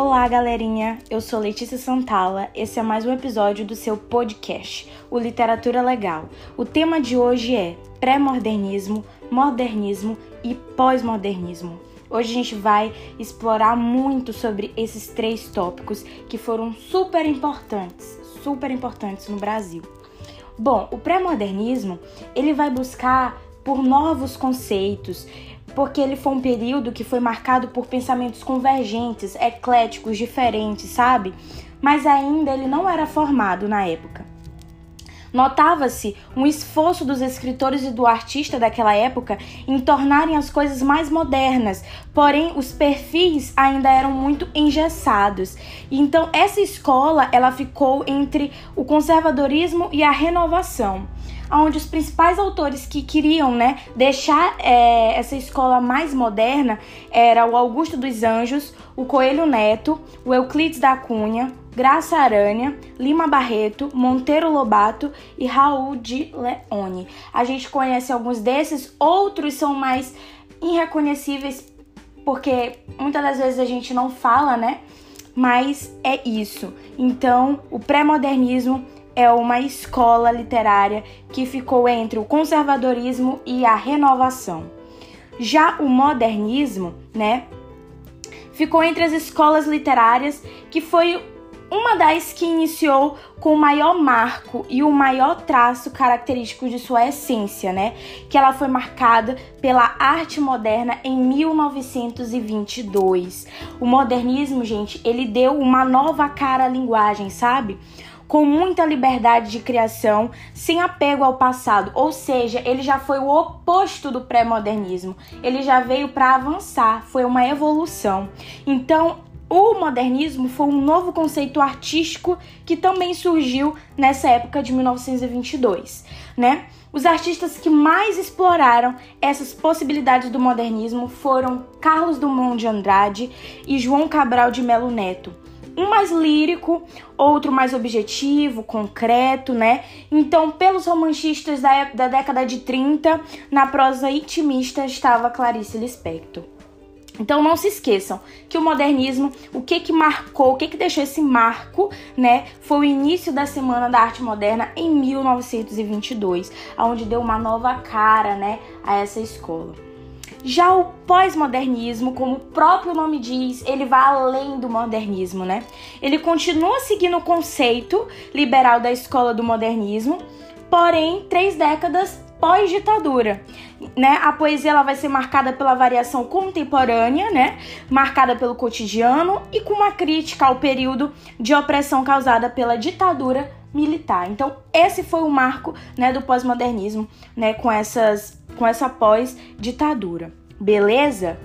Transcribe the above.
Olá, galerinha! Eu sou Letícia Santala. Esse é mais um episódio do seu podcast, o Literatura Legal. O tema de hoje é pré-modernismo, modernismo e pós-modernismo. Hoje a gente vai explorar muito sobre esses três tópicos que foram super importantes, super importantes no Brasil. Bom, o pré-modernismo, ele vai buscar por novos conceitos, porque ele foi um período que foi marcado por pensamentos convergentes, ecléticos, diferentes, sabe? Mas ainda ele não era formado na época. Notava-se um esforço dos escritores e do artista daquela época em tornarem as coisas mais modernas, porém os perfis ainda eram muito engessados. Então essa escola ela ficou entre o conservadorismo e a renovação onde os principais autores que queriam né, deixar é, essa escola mais moderna era o Augusto dos Anjos, o Coelho Neto, o Euclides da Cunha, Graça Aranha, Lima Barreto, Monteiro Lobato e Raul de Leone. A gente conhece alguns desses, outros são mais irreconhecíveis porque muitas das vezes a gente não fala, né? Mas é isso. Então, o pré-modernismo é uma escola literária que ficou entre o conservadorismo e a renovação. Já o modernismo, né, ficou entre as escolas literárias que foi uma das que iniciou com o maior marco e o maior traço característico de sua essência, né? Que ela foi marcada pela arte moderna em 1922. O modernismo, gente, ele deu uma nova cara à linguagem, sabe? Com muita liberdade de criação, sem apego ao passado. Ou seja, ele já foi o oposto do pré-modernismo. Ele já veio para avançar, foi uma evolução. Então, o modernismo foi um novo conceito artístico que também surgiu nessa época de 1922, né? Os artistas que mais exploraram essas possibilidades do modernismo foram Carlos Drummond de Andrade e João Cabral de Melo Neto um mais lírico, outro mais objetivo, concreto, né? Então, pelos romancistas da, da década de 30, na prosa intimista estava Clarice Lispector. Então não se esqueçam que o modernismo, o que que marcou, o que que deixou esse marco, né, foi o início da Semana da Arte Moderna em 1922, onde deu uma nova cara, né, a essa escola. Já o pós-modernismo, como o próprio nome diz, ele vai além do modernismo, né? Ele continua seguindo o conceito liberal da escola do modernismo, porém, três décadas pós-ditadura, né? A poesia ela vai ser marcada pela variação contemporânea, né? Marcada pelo cotidiano e com uma crítica ao período de opressão causada pela ditadura militar. Então, esse foi o marco, né, do pós-modernismo, né, com essas com essa pós-ditadura. Beleza?